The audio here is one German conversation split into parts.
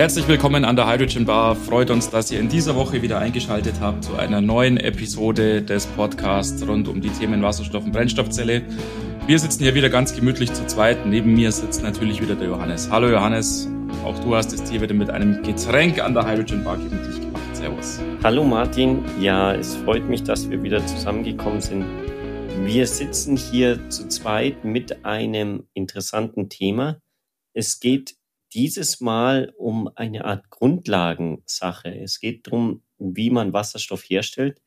Herzlich willkommen an der Hydrogen Bar. Freut uns, dass ihr in dieser Woche wieder eingeschaltet habt zu einer neuen Episode des Podcasts rund um die Themen Wasserstoff und Brennstoffzelle. Wir sitzen hier wieder ganz gemütlich zu zweit. Neben mir sitzt natürlich wieder der Johannes. Hallo Johannes, auch du hast es dir wieder mit einem Getränk an der Hydrogen Bar gemütlich gemacht. Servus. Hallo Martin, ja, es freut mich, dass wir wieder zusammengekommen sind. Wir sitzen hier zu zweit mit einem interessanten Thema. Es geht dieses Mal um eine Art Grundlagensache. Es geht darum, wie man Wasserstoff herstellt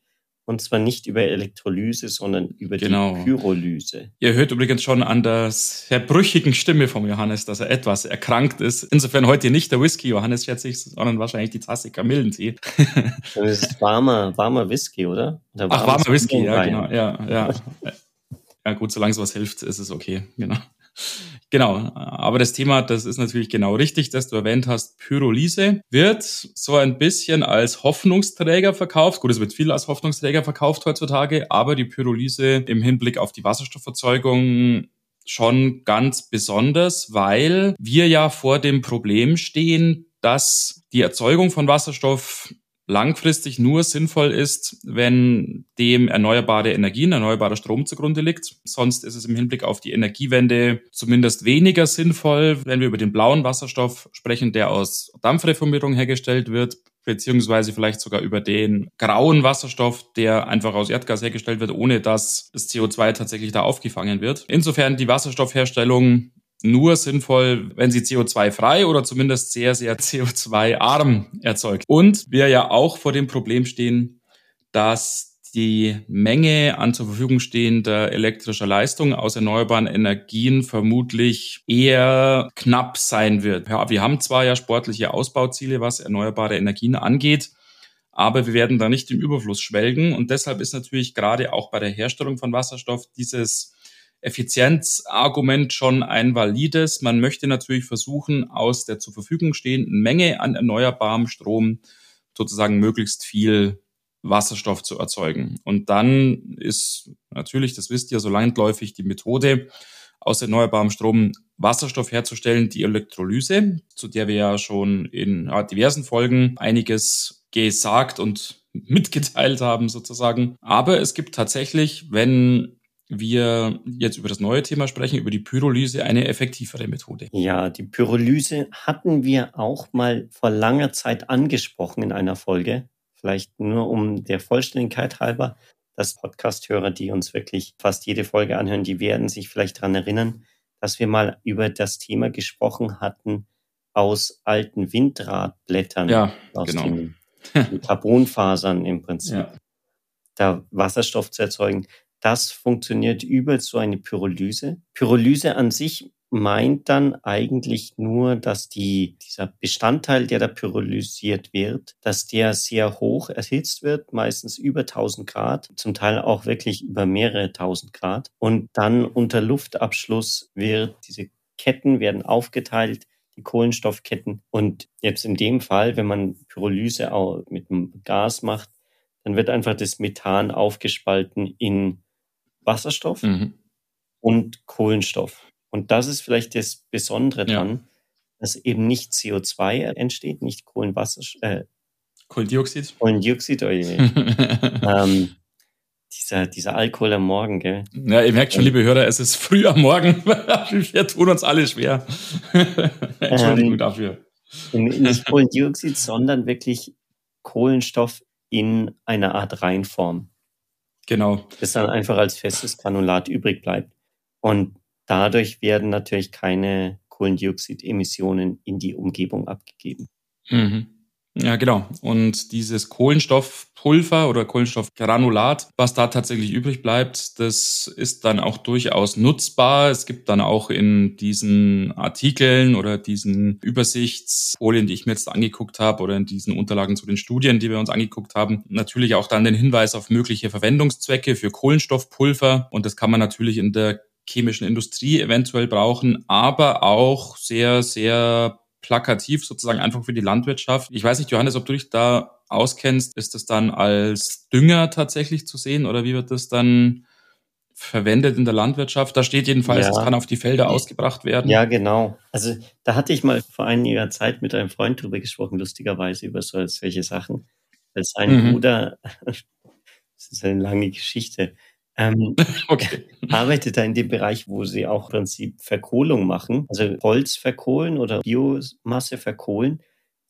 und zwar nicht über Elektrolyse, sondern über genau. die Pyrolyse. Ihr hört übrigens schon an der sehr brüchigen Stimme vom Johannes, dass er etwas erkrankt ist. Insofern heute nicht der Whisky, Johannes, schätze ich, sondern wahrscheinlich die Tasse Kamillentee. das ist warmer, warmer Whisky, oder? oder Ach, warmer Whisky, ja, genau. Ja, ja. ja, gut, solange sowas hilft, ist es okay, genau. Genau, aber das Thema, das ist natürlich genau richtig, dass du erwähnt hast, Pyrolyse wird so ein bisschen als Hoffnungsträger verkauft. Gut, es wird viel als Hoffnungsträger verkauft heutzutage, aber die Pyrolyse im Hinblick auf die Wasserstofferzeugung schon ganz besonders, weil wir ja vor dem Problem stehen, dass die Erzeugung von Wasserstoff langfristig nur sinnvoll ist, wenn dem erneuerbare Energien, erneuerbarer Strom zugrunde liegt. Sonst ist es im Hinblick auf die Energiewende zumindest weniger sinnvoll, wenn wir über den blauen Wasserstoff sprechen, der aus Dampfreformierung hergestellt wird, beziehungsweise vielleicht sogar über den grauen Wasserstoff, der einfach aus Erdgas hergestellt wird, ohne dass das CO2 tatsächlich da aufgefangen wird. Insofern die Wasserstoffherstellung nur sinnvoll, wenn sie CO2-frei oder zumindest sehr, sehr CO2-arm erzeugt. Und wir ja auch vor dem Problem stehen, dass die Menge an zur Verfügung stehender elektrischer Leistung aus erneuerbaren Energien vermutlich eher knapp sein wird. Ja, wir haben zwar ja sportliche Ausbauziele, was erneuerbare Energien angeht, aber wir werden da nicht im Überfluss schwelgen. Und deshalb ist natürlich gerade auch bei der Herstellung von Wasserstoff dieses Effizienzargument schon ein valides. Man möchte natürlich versuchen, aus der zur Verfügung stehenden Menge an erneuerbarem Strom sozusagen möglichst viel Wasserstoff zu erzeugen. Und dann ist natürlich, das wisst ihr, so landläufig die Methode, aus erneuerbarem Strom Wasserstoff herzustellen, die Elektrolyse, zu der wir ja schon in diversen Folgen einiges gesagt und mitgeteilt haben sozusagen. Aber es gibt tatsächlich, wenn wir jetzt über das neue Thema sprechen, über die Pyrolyse, eine effektivere Methode. Ja, die Pyrolyse hatten wir auch mal vor langer Zeit angesprochen in einer Folge. Vielleicht nur um der Vollständigkeit halber, dass Podcasthörer, die uns wirklich fast jede Folge anhören, die werden sich vielleicht daran erinnern, dass wir mal über das Thema gesprochen hatten aus alten Windradblättern, ja, aus genau. den Carbonfasern im Prinzip. Ja. Da Wasserstoff zu erzeugen. Das funktioniert über so eine Pyrolyse. Pyrolyse an sich meint dann eigentlich nur, dass die, dieser Bestandteil, der da pyrolysiert wird, dass der sehr hoch erhitzt wird, meistens über 1000 Grad, zum Teil auch wirklich über mehrere tausend Grad. Und dann unter Luftabschluss wird, diese Ketten werden aufgeteilt, die Kohlenstoffketten. Und jetzt in dem Fall, wenn man Pyrolyse auch mit einem Gas macht, dann wird einfach das Methan aufgespalten in Wasserstoff mhm. und Kohlenstoff. Und das ist vielleicht das Besondere dran, ja. dass eben nicht CO2 entsteht, nicht Kohlenwasserstoff, äh, Kohlendioxid. Kohlendioxid, oh ähm, dieser, dieser Alkohol am Morgen, gell? Ja, ihr merkt schon, liebe Hörer, es ist früh am Morgen. Wir tun uns alle schwer. Entschuldigung ähm, dafür. Nicht Kohlendioxid, sondern wirklich Kohlenstoff in einer Art Reinform. Genau. Das dann einfach als festes Granulat übrig bleibt. Und dadurch werden natürlich keine Kohlendioxidemissionen in die Umgebung abgegeben. Mhm. Ja, genau. Und dieses Kohlenstoffpulver oder Kohlenstoffgranulat, was da tatsächlich übrig bleibt, das ist dann auch durchaus nutzbar. Es gibt dann auch in diesen Artikeln oder diesen Übersichtsfolien, die ich mir jetzt angeguckt habe oder in diesen Unterlagen zu den Studien, die wir uns angeguckt haben, natürlich auch dann den Hinweis auf mögliche Verwendungszwecke für Kohlenstoffpulver. Und das kann man natürlich in der chemischen Industrie eventuell brauchen, aber auch sehr, sehr plakativ sozusagen einfach für die Landwirtschaft. Ich weiß nicht, Johannes, ob du dich da auskennst, ist das dann als Dünger tatsächlich zu sehen oder wie wird das dann verwendet in der Landwirtschaft. Da steht jedenfalls, ja. es kann auf die Felder ausgebracht werden. Ja, genau. Also da hatte ich mal vor einiger Zeit mit einem Freund drüber gesprochen, lustigerweise über solche Sachen. Als ein mhm. Bruder, das ist eine lange Geschichte, ähm, okay. arbeitet da in dem Bereich, wo sie auch im Prinzip Verkohlung machen, also Holz verkohlen oder Biomasse verkohlen.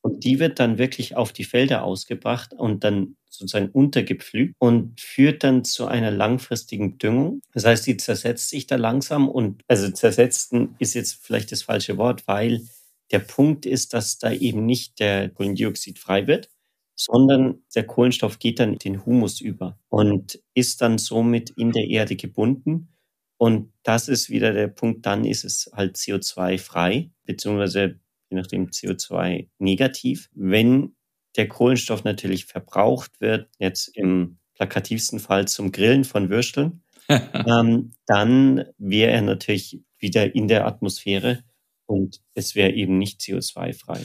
Und die wird dann wirklich auf die Felder ausgebracht und dann sozusagen untergepflügt und führt dann zu einer langfristigen Düngung. Das heißt, die zersetzt sich da langsam und also zersetzen ist jetzt vielleicht das falsche Wort, weil der Punkt ist, dass da eben nicht der Kohlendioxid frei wird, sondern der Kohlenstoff geht dann in den Humus über und ist dann somit in der Erde gebunden. Und das ist wieder der Punkt, dann ist es halt CO2 frei, beziehungsweise je nachdem CO2 negativ. Wenn der Kohlenstoff natürlich verbraucht wird, jetzt im plakativsten Fall zum Grillen von Würsteln, ähm, dann wäre er natürlich wieder in der Atmosphäre und es wäre eben nicht CO2-frei.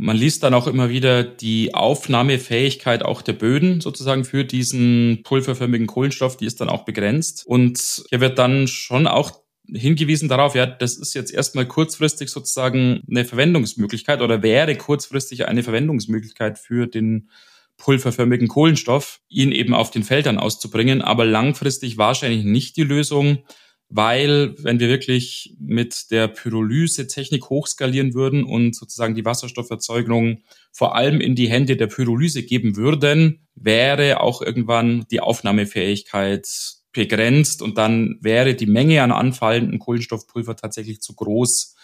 Man liest dann auch immer wieder die Aufnahmefähigkeit auch der Böden sozusagen für diesen pulverförmigen Kohlenstoff, die ist dann auch begrenzt. Und hier wird dann schon auch hingewiesen darauf, ja, das ist jetzt erstmal kurzfristig sozusagen eine Verwendungsmöglichkeit oder wäre kurzfristig eine Verwendungsmöglichkeit für den pulverförmigen Kohlenstoff, ihn eben auf den Feldern auszubringen, aber langfristig wahrscheinlich nicht die Lösung, weil wenn wir wirklich mit der Pyrolyse-Technik hochskalieren würden und sozusagen die Wasserstofferzeugung vor allem in die Hände der Pyrolyse geben würden, wäre auch irgendwann die Aufnahmefähigkeit begrenzt und dann wäre die Menge an anfallenden Kohlenstoffpulver tatsächlich zu groß,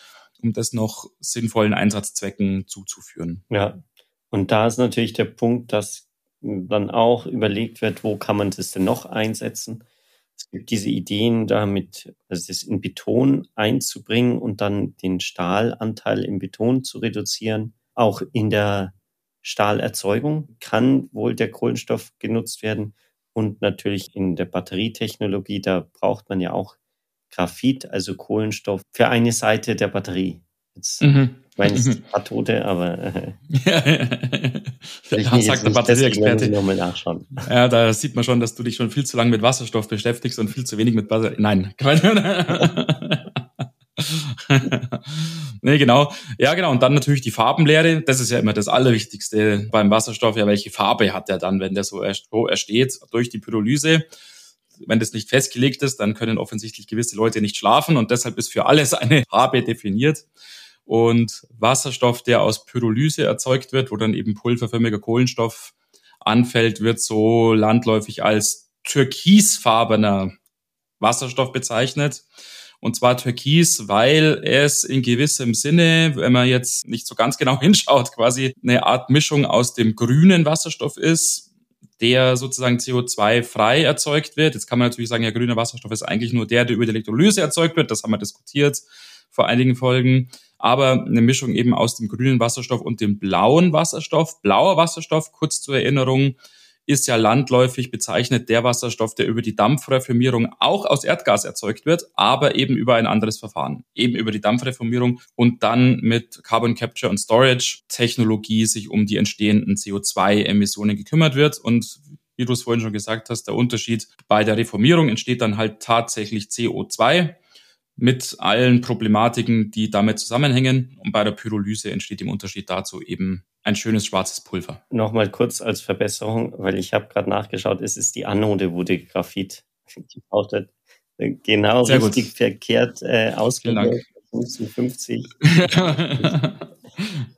um das noch sinnvollen Einsatzzwecken zuzuführen. Ja, und da ist natürlich der Punkt, dass dann auch überlegt wird, wo kann man das denn noch einsetzen? Diese Ideen damit, also das in Beton einzubringen und dann den Stahlanteil im Beton zu reduzieren. Auch in der Stahlerzeugung kann wohl der Kohlenstoff genutzt werden. Und natürlich in der Batterietechnologie, da braucht man ja auch Graphit, also Kohlenstoff, für eine Seite der Batterie. Jetzt, mhm. Ich meine, es ist mhm. Kathode, aber äh, ja, sagt der Batterieexperte. Ja, da sieht man schon, dass du dich schon viel zu lange mit Wasserstoff beschäftigst und viel zu wenig mit Batterie. Nein. nee, genau. Ja, genau. Und dann natürlich die Farbenlehre. Das ist ja immer das Allerwichtigste beim Wasserstoff. Ja, welche Farbe hat er dann, wenn der so ersteht durch die Pyrolyse? Wenn das nicht festgelegt ist, dann können offensichtlich gewisse Leute nicht schlafen und deshalb ist für alles eine Farbe definiert. Und Wasserstoff, der aus Pyrolyse erzeugt wird, wo dann eben pulverförmiger Kohlenstoff anfällt, wird so landläufig als türkisfarbener Wasserstoff bezeichnet. Und zwar Türkis, weil es in gewissem Sinne, wenn man jetzt nicht so ganz genau hinschaut, quasi eine Art Mischung aus dem grünen Wasserstoff ist, der sozusagen CO2-frei erzeugt wird. Jetzt kann man natürlich sagen, ja, grüner Wasserstoff ist eigentlich nur der, der über die Elektrolyse erzeugt wird. Das haben wir diskutiert vor einigen Folgen. Aber eine Mischung eben aus dem grünen Wasserstoff und dem blauen Wasserstoff. Blauer Wasserstoff, kurz zur Erinnerung, ist ja landläufig bezeichnet der Wasserstoff, der über die Dampfreformierung auch aus Erdgas erzeugt wird, aber eben über ein anderes Verfahren, eben über die Dampfreformierung und dann mit Carbon Capture und Storage Technologie sich um die entstehenden CO2-Emissionen gekümmert wird. Und wie du es vorhin schon gesagt hast, der Unterschied bei der Reformierung entsteht dann halt tatsächlich CO2 mit allen Problematiken, die damit zusammenhängen. Und bei der Pyrolyse entsteht im Unterschied dazu eben ein schönes schwarzes Pulver. Nochmal kurz als Verbesserung, weil ich habe gerade nachgeschaut, es ist die Anode, wo die Graphit gebraucht wird. Genau Sehr richtig gut. verkehrt äh, ausgedrückt. 50.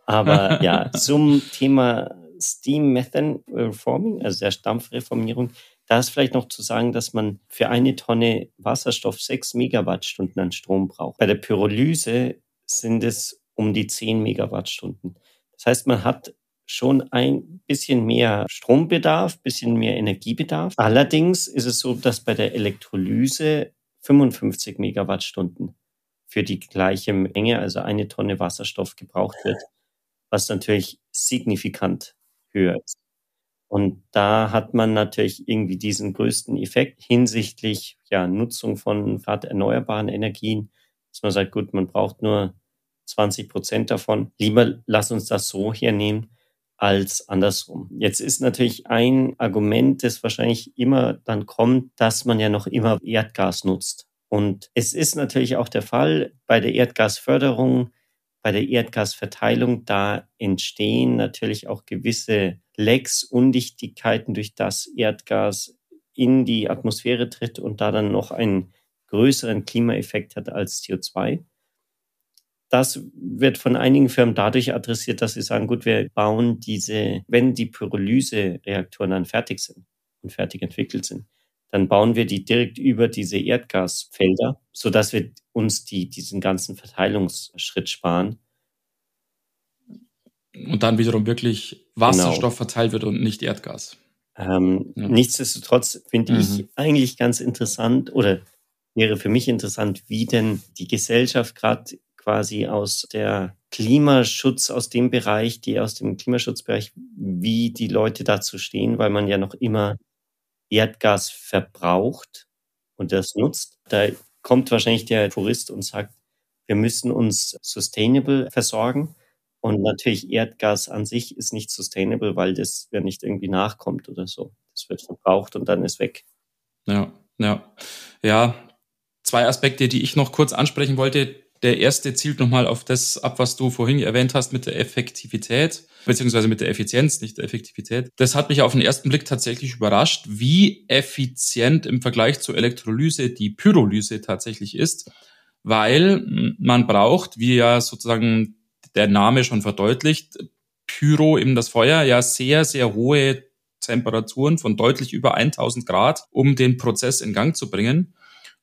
Aber ja, zum Thema Steam Methane Reforming, also der Stampfreformierung, da ist vielleicht noch zu sagen, dass man für eine Tonne Wasserstoff sechs Megawattstunden an Strom braucht. Bei der Pyrolyse sind es um die zehn Megawattstunden. Das heißt, man hat schon ein bisschen mehr Strombedarf, bisschen mehr Energiebedarf. Allerdings ist es so, dass bei der Elektrolyse 55 Megawattstunden für die gleiche Menge, also eine Tonne Wasserstoff gebraucht wird, was natürlich signifikant höher ist. Und da hat man natürlich irgendwie diesen größten Effekt hinsichtlich ja, Nutzung von gerade erneuerbaren Energien, dass man sagt, gut, man braucht nur 20 Prozent davon. Lieber lass uns das so hernehmen. als andersrum. Jetzt ist natürlich ein Argument, das wahrscheinlich immer dann kommt, dass man ja noch immer Erdgas nutzt. Und es ist natürlich auch der Fall bei der Erdgasförderung, bei der Erdgasverteilung, da entstehen natürlich auch gewisse Lecks, Undichtigkeiten, durch das Erdgas in die Atmosphäre tritt und da dann noch einen größeren Klimaeffekt hat als CO2 das wird von einigen Firmen dadurch adressiert, dass sie sagen, gut, wir bauen diese, wenn die Pyrolyse-Reaktoren dann fertig sind und fertig entwickelt sind, dann bauen wir die direkt über diese Erdgasfelder, sodass wir uns die, diesen ganzen Verteilungsschritt sparen. Und dann wiederum wirklich Wasserstoff genau. verteilt wird und nicht Erdgas. Ähm, ja. Nichtsdestotrotz finde mhm. ich eigentlich ganz interessant oder wäre für mich interessant, wie denn die Gesellschaft gerade quasi aus der Klimaschutz, aus dem Bereich, die aus dem Klimaschutzbereich, wie die Leute dazu stehen, weil man ja noch immer Erdgas verbraucht und das nutzt. Da kommt wahrscheinlich der Tourist und sagt, wir müssen uns sustainable versorgen. Und natürlich Erdgas an sich ist nicht sustainable, weil das ja nicht irgendwie nachkommt oder so. Das wird verbraucht und dann ist weg. Ja, ja. Ja, zwei Aspekte, die ich noch kurz ansprechen wollte. Der erste zielt nochmal auf das ab, was du vorhin erwähnt hast mit der Effektivität, beziehungsweise mit der Effizienz, nicht der Effektivität. Das hat mich auf den ersten Blick tatsächlich überrascht, wie effizient im Vergleich zur Elektrolyse die Pyrolyse tatsächlich ist, weil man braucht, wie ja sozusagen der Name schon verdeutlicht, Pyro, eben das Feuer, ja sehr, sehr hohe Temperaturen von deutlich über 1000 Grad, um den Prozess in Gang zu bringen.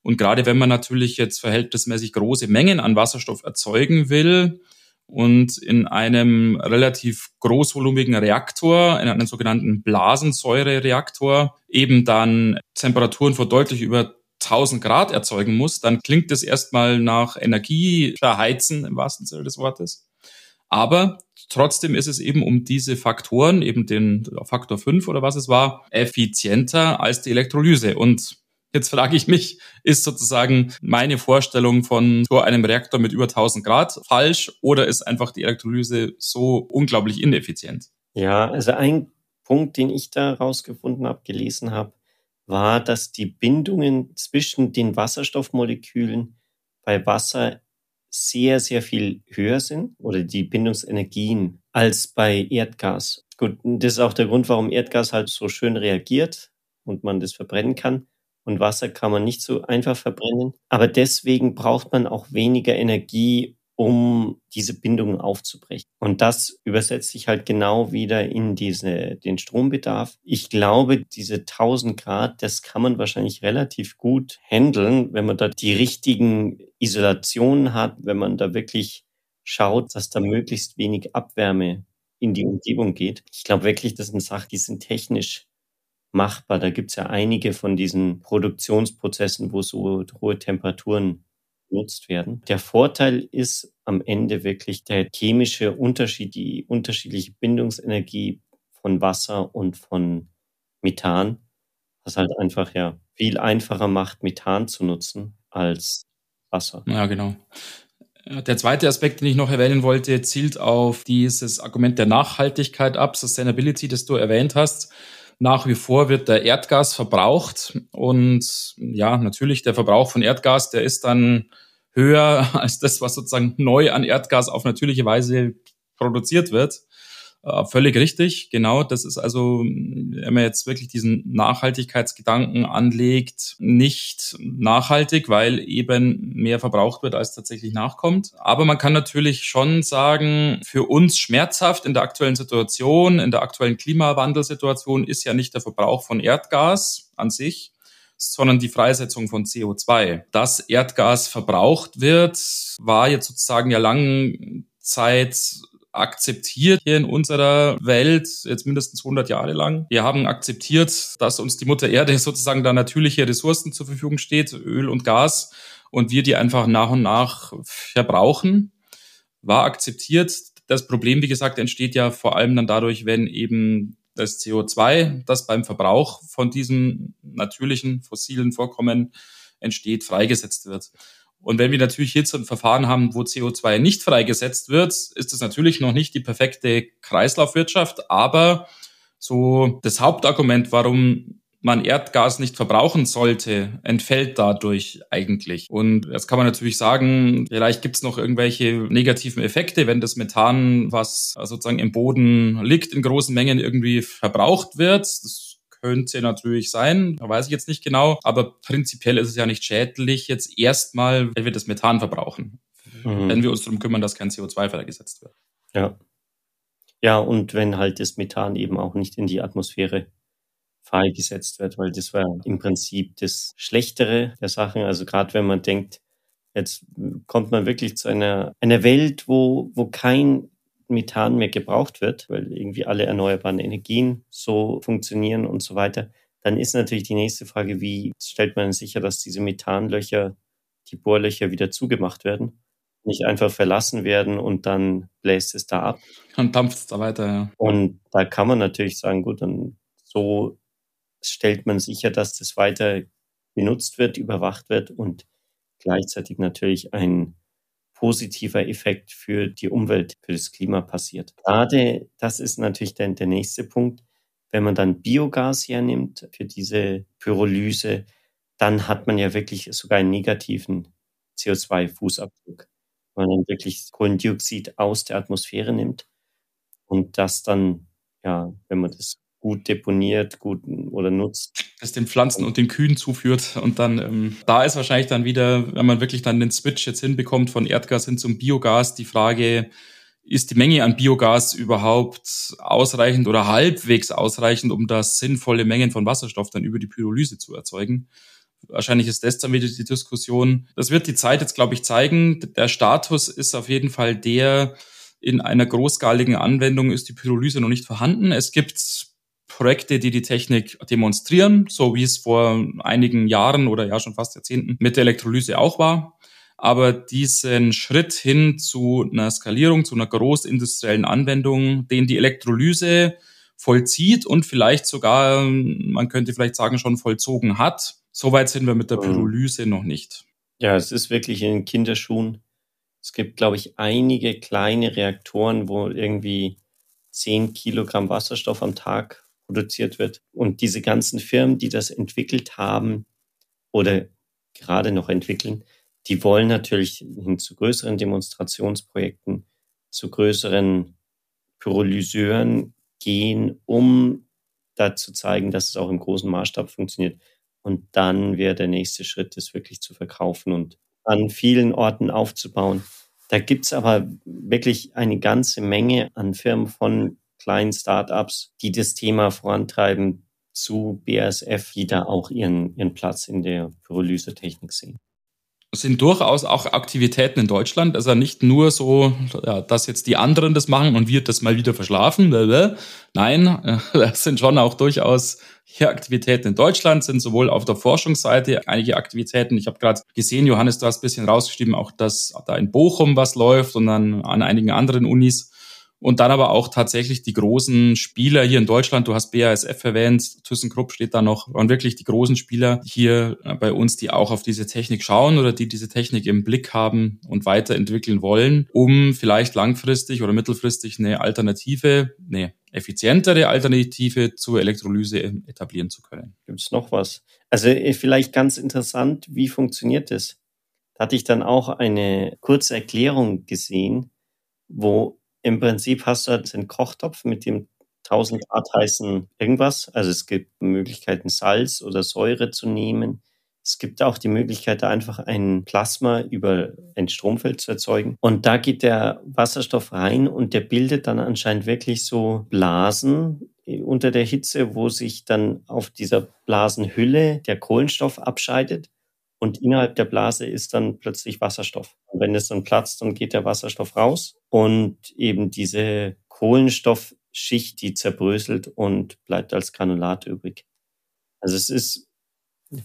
Und gerade wenn man natürlich jetzt verhältnismäßig große Mengen an Wasserstoff erzeugen will und in einem relativ großvolumigen Reaktor, in einem sogenannten Blasensäurereaktor, eben dann Temperaturen von deutlich über 1000 Grad erzeugen muss, dann klingt das erstmal nach Energie verheizen im wahrsten Sinne des Wortes. Aber trotzdem ist es eben um diese Faktoren, eben den Faktor 5 oder was es war, effizienter als die Elektrolyse. Und Jetzt frage ich mich, ist sozusagen meine Vorstellung von so einem Reaktor mit über 1000 Grad falsch oder ist einfach die Elektrolyse so unglaublich ineffizient? Ja, also ein Punkt, den ich da rausgefunden habe, gelesen habe, war, dass die Bindungen zwischen den Wasserstoffmolekülen bei Wasser sehr, sehr viel höher sind oder die Bindungsenergien als bei Erdgas. Gut, das ist auch der Grund, warum Erdgas halt so schön reagiert und man das verbrennen kann und Wasser kann man nicht so einfach verbrennen. Aber deswegen braucht man auch weniger Energie, um diese Bindungen aufzubrechen. Und das übersetzt sich halt genau wieder in diese, den Strombedarf. Ich glaube, diese 1000 Grad, das kann man wahrscheinlich relativ gut handeln, wenn man da die richtigen Isolationen hat, wenn man da wirklich schaut, dass da möglichst wenig Abwärme in die Umgebung geht. Ich glaube wirklich, das sind Sachen, die sind technisch machbar. Da gibt es ja einige von diesen Produktionsprozessen, wo so hohe Temperaturen genutzt werden. Der Vorteil ist am Ende wirklich der chemische Unterschied, die unterschiedliche Bindungsenergie von Wasser und von Methan, was halt einfach ja viel einfacher macht, Methan zu nutzen als Wasser. Ja, genau. Der zweite Aspekt, den ich noch erwähnen wollte, zielt auf dieses Argument der Nachhaltigkeit ab, Sustainability, das du erwähnt hast. Nach wie vor wird der Erdgas verbraucht und ja, natürlich der Verbrauch von Erdgas, der ist dann höher als das, was sozusagen neu an Erdgas auf natürliche Weise produziert wird. Äh, völlig richtig, genau. Das ist also, wenn man jetzt wirklich diesen Nachhaltigkeitsgedanken anlegt, nicht nachhaltig, weil eben mehr verbraucht wird, als tatsächlich nachkommt. Aber man kann natürlich schon sagen, für uns schmerzhaft in der aktuellen Situation, in der aktuellen Klimawandelsituation ist ja nicht der Verbrauch von Erdgas an sich, sondern die Freisetzung von CO2. Dass Erdgas verbraucht wird, war jetzt sozusagen ja lange Zeit akzeptiert hier in unserer Welt, jetzt mindestens 100 Jahre lang. Wir haben akzeptiert, dass uns die Mutter Erde sozusagen da natürliche Ressourcen zur Verfügung steht, Öl und Gas, und wir die einfach nach und nach verbrauchen. War akzeptiert. Das Problem, wie gesagt, entsteht ja vor allem dann dadurch, wenn eben das CO2, das beim Verbrauch von diesem natürlichen fossilen Vorkommen entsteht, freigesetzt wird. Und wenn wir natürlich jetzt ein Verfahren haben, wo CO2 nicht freigesetzt wird, ist das natürlich noch nicht die perfekte Kreislaufwirtschaft, aber so das Hauptargument, warum man Erdgas nicht verbrauchen sollte, entfällt dadurch eigentlich. Und jetzt kann man natürlich sagen, vielleicht gibt es noch irgendwelche negativen Effekte, wenn das Methan, was sozusagen im Boden liegt, in großen Mengen irgendwie verbraucht wird. Das könnte natürlich sein, weiß ich jetzt nicht genau, aber prinzipiell ist es ja nicht schädlich, jetzt erstmal, wenn wir das Methan verbrauchen, mhm. wenn wir uns darum kümmern, dass kein CO2 freigesetzt wird. Ja. Ja, und wenn halt das Methan eben auch nicht in die Atmosphäre freigesetzt wird, weil das war im Prinzip das Schlechtere der Sachen. Also gerade wenn man denkt, jetzt kommt man wirklich zu einer, einer Welt, wo, wo kein Methan mehr gebraucht wird, weil irgendwie alle erneuerbaren Energien so funktionieren und so weiter, dann ist natürlich die nächste Frage, wie stellt man sicher, dass diese Methanlöcher, die Bohrlöcher wieder zugemacht werden? Nicht einfach verlassen werden und dann bläst es da ab. Dann dampft es da weiter, ja. Und da kann man natürlich sagen, gut, dann so stellt man sicher, dass das weiter benutzt wird, überwacht wird und gleichzeitig natürlich ein positiver Effekt für die Umwelt, für das Klima passiert. Gerade das ist natürlich dann der nächste Punkt. Wenn man dann Biogas hernimmt für diese Pyrolyse, dann hat man ja wirklich sogar einen negativen CO2-Fußabdruck. Wenn man dann wirklich Kohlendioxid aus der Atmosphäre nimmt und das dann, ja, wenn man das gut deponiert, gut oder nutzt. Das den Pflanzen und den Kühen zuführt. Und dann, ähm, da ist wahrscheinlich dann wieder, wenn man wirklich dann den Switch jetzt hinbekommt von Erdgas hin zum Biogas, die Frage, ist die Menge an Biogas überhaupt ausreichend oder halbwegs ausreichend, um das sinnvolle Mengen von Wasserstoff dann über die Pyrolyse zu erzeugen? Wahrscheinlich ist das dann wieder die Diskussion. Das wird die Zeit jetzt, glaube ich, zeigen. Der Status ist auf jeden Fall der, in einer großskaligen Anwendung ist die Pyrolyse noch nicht vorhanden. Es gibt Projekte, die die Technik demonstrieren, so wie es vor einigen Jahren oder ja schon fast Jahrzehnten mit der Elektrolyse auch war. Aber diesen Schritt hin zu einer Skalierung, zu einer großindustriellen Anwendung, den die Elektrolyse vollzieht und vielleicht sogar, man könnte vielleicht sagen, schon vollzogen hat, soweit sind wir mit der mhm. Pyrolyse noch nicht. Ja, es ist wirklich in den Kinderschuhen. Es gibt, glaube ich, einige kleine Reaktoren, wo irgendwie 10 Kilogramm Wasserstoff am Tag produziert wird. Und diese ganzen Firmen, die das entwickelt haben oder gerade noch entwickeln, die wollen natürlich hin zu größeren Demonstrationsprojekten, zu größeren Pyrolyseuren gehen, um da zu zeigen, dass es auch im großen Maßstab funktioniert. Und dann wäre der nächste Schritt, das wirklich zu verkaufen und an vielen Orten aufzubauen. Da gibt's aber wirklich eine ganze Menge an Firmen von kleinen Startups, die das Thema vorantreiben, zu BASF, die da auch ihren, ihren Platz in der Pyrolysetechnik sehen sind durchaus auch Aktivitäten in Deutschland. Also nicht nur so, ja, dass jetzt die anderen das machen und wir das mal wieder verschlafen. Nein, das sind schon auch durchaus hier Aktivitäten in Deutschland, sind sowohl auf der Forschungsseite einige Aktivitäten. Ich habe gerade gesehen, Johannes, du hast ein bisschen rausgeschrieben, auch dass da in Bochum was läuft und dann an einigen anderen Unis. Und dann aber auch tatsächlich die großen Spieler hier in Deutschland. Du hast BASF erwähnt, ThyssenKrupp steht da noch. Und wirklich die großen Spieler hier äh, bei uns, die auch auf diese Technik schauen oder die diese Technik im Blick haben und weiterentwickeln wollen, um vielleicht langfristig oder mittelfristig eine Alternative, eine effizientere Alternative zur Elektrolyse etablieren zu können. Gibt es noch was? Also äh, vielleicht ganz interessant, wie funktioniert das? Da hatte ich dann auch eine kurze Erklärung gesehen, wo im Prinzip hast du halt einen Kochtopf mit dem 1000 Grad heißen irgendwas. Also es gibt Möglichkeiten, Salz oder Säure zu nehmen. Es gibt auch die Möglichkeit, da einfach ein Plasma über ein Stromfeld zu erzeugen. Und da geht der Wasserstoff rein und der bildet dann anscheinend wirklich so Blasen unter der Hitze, wo sich dann auf dieser Blasenhülle der Kohlenstoff abscheidet und innerhalb der Blase ist dann plötzlich Wasserstoff. Und wenn es dann platzt, dann geht der Wasserstoff raus und eben diese Kohlenstoffschicht, die zerbröselt und bleibt als Granulat übrig. Also es ist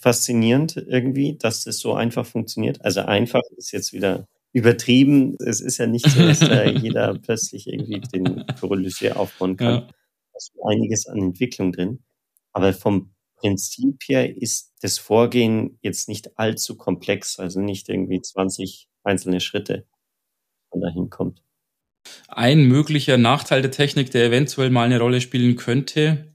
faszinierend irgendwie, dass das so einfach funktioniert. Also einfach ist jetzt wieder übertrieben. Es ist ja nicht so, dass da jeder plötzlich irgendwie den Pyrolyseur aufbauen kann. Ja. Da ist einiges an Entwicklung drin. Aber vom Prinzip her ist das Vorgehen jetzt nicht allzu komplex, also nicht irgendwie 20 einzelne Schritte, man dahin kommt. Ein möglicher Nachteil der Technik, der eventuell mal eine Rolle spielen könnte,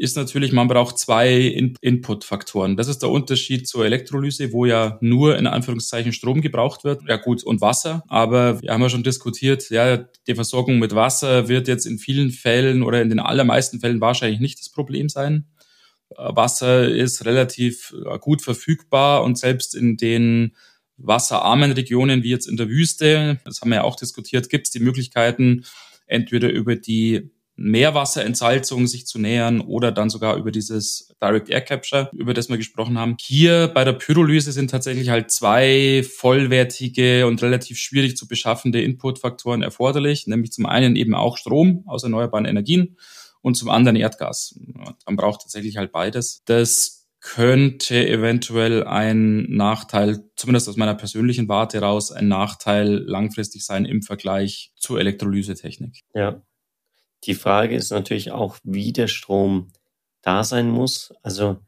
ist natürlich, man braucht zwei In Input-Faktoren. Das ist der Unterschied zur Elektrolyse, wo ja nur in Anführungszeichen Strom gebraucht wird. Ja gut, und Wasser. Aber wir haben ja schon diskutiert, ja, die Versorgung mit Wasser wird jetzt in vielen Fällen oder in den allermeisten Fällen wahrscheinlich nicht das Problem sein. Wasser ist relativ äh, gut verfügbar und selbst in den wasserarmen Regionen wie jetzt in der Wüste, das haben wir ja auch diskutiert, gibt es die Möglichkeiten, entweder über die Meerwasserentsalzung sich zu nähern oder dann sogar über dieses Direct Air Capture, über das wir gesprochen haben. Hier bei der Pyrolyse sind tatsächlich halt zwei vollwertige und relativ schwierig zu beschaffende Inputfaktoren erforderlich, nämlich zum einen eben auch Strom aus erneuerbaren Energien und zum anderen Erdgas. Man braucht tatsächlich halt beides. Das könnte eventuell ein Nachteil, zumindest aus meiner persönlichen Warte raus, ein Nachteil langfristig sein im Vergleich zur Elektrolysetechnik. Ja, die Frage ist natürlich auch, wie der Strom da sein muss, also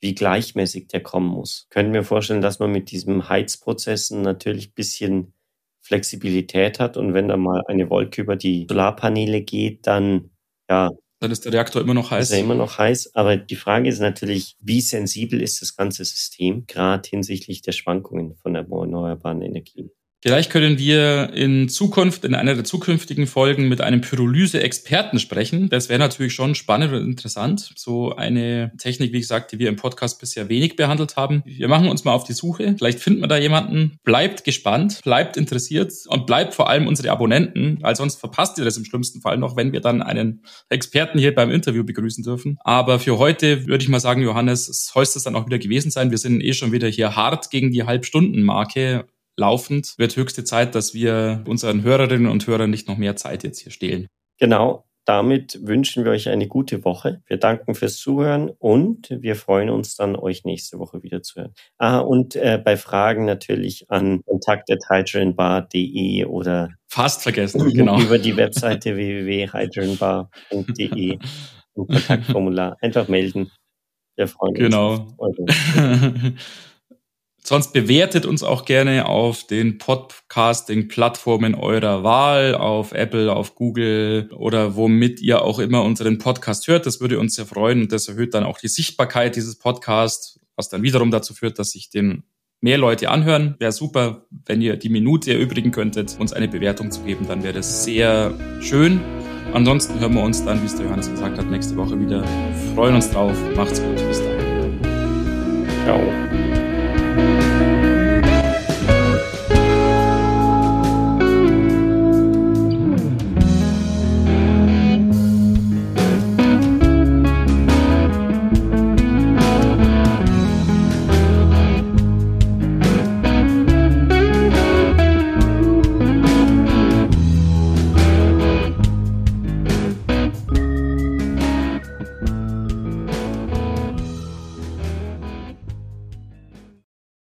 wie gleichmäßig der kommen muss. Können wir vorstellen, dass man mit diesem Heizprozessen natürlich ein bisschen Flexibilität hat und wenn da mal eine Wolke über die Solarpaneele geht, dann ja. Dann ist der Reaktor immer noch heiß. Ist er immer noch heiß. Aber die Frage ist natürlich, wie sensibel ist das ganze System, gerade hinsichtlich der Schwankungen von erneuerbaren Energien. Vielleicht können wir in Zukunft, in einer der zukünftigen Folgen mit einem Pyrolyse-Experten sprechen. Das wäre natürlich schon spannend und interessant. So eine Technik, wie gesagt, die wir im Podcast bisher wenig behandelt haben. Wir machen uns mal auf die Suche. Vielleicht finden wir da jemanden. Bleibt gespannt, bleibt interessiert und bleibt vor allem unsere Abonnenten, weil sonst verpasst ihr das im schlimmsten Fall noch, wenn wir dann einen Experten hier beim Interview begrüßen dürfen. Aber für heute würde ich mal sagen, Johannes, soll es das dann auch wieder gewesen sein. Wir sind eh schon wieder hier hart gegen die Halbstunden-Marke laufend. Wird höchste Zeit, dass wir unseren Hörerinnen und Hörern nicht noch mehr Zeit jetzt hier stehlen. Genau. Damit wünschen wir euch eine gute Woche. Wir danken fürs Zuhören und wir freuen uns dann, euch nächste Woche wieder zu hören. Ah, und äh, bei Fragen natürlich an kontakt.hydrogenbar.de oder fast vergessen, genau. über die Webseite www.hydrogenbar.de im Kontaktformular einfach melden. Wir freuen uns. Genau. Sonst bewertet uns auch gerne auf den Podcasting-Plattformen eurer Wahl, auf Apple, auf Google oder womit ihr auch immer unseren Podcast hört. Das würde uns sehr freuen und das erhöht dann auch die Sichtbarkeit dieses Podcasts, was dann wiederum dazu führt, dass sich den mehr Leute anhören. Wäre super, wenn ihr die Minute erübrigen könntet, uns eine Bewertung zu geben, dann wäre das sehr schön. Ansonsten hören wir uns dann, wie es der Johannes gesagt hat, nächste Woche wieder. Wir freuen uns drauf. Macht's gut. Bis dahin. Ciao.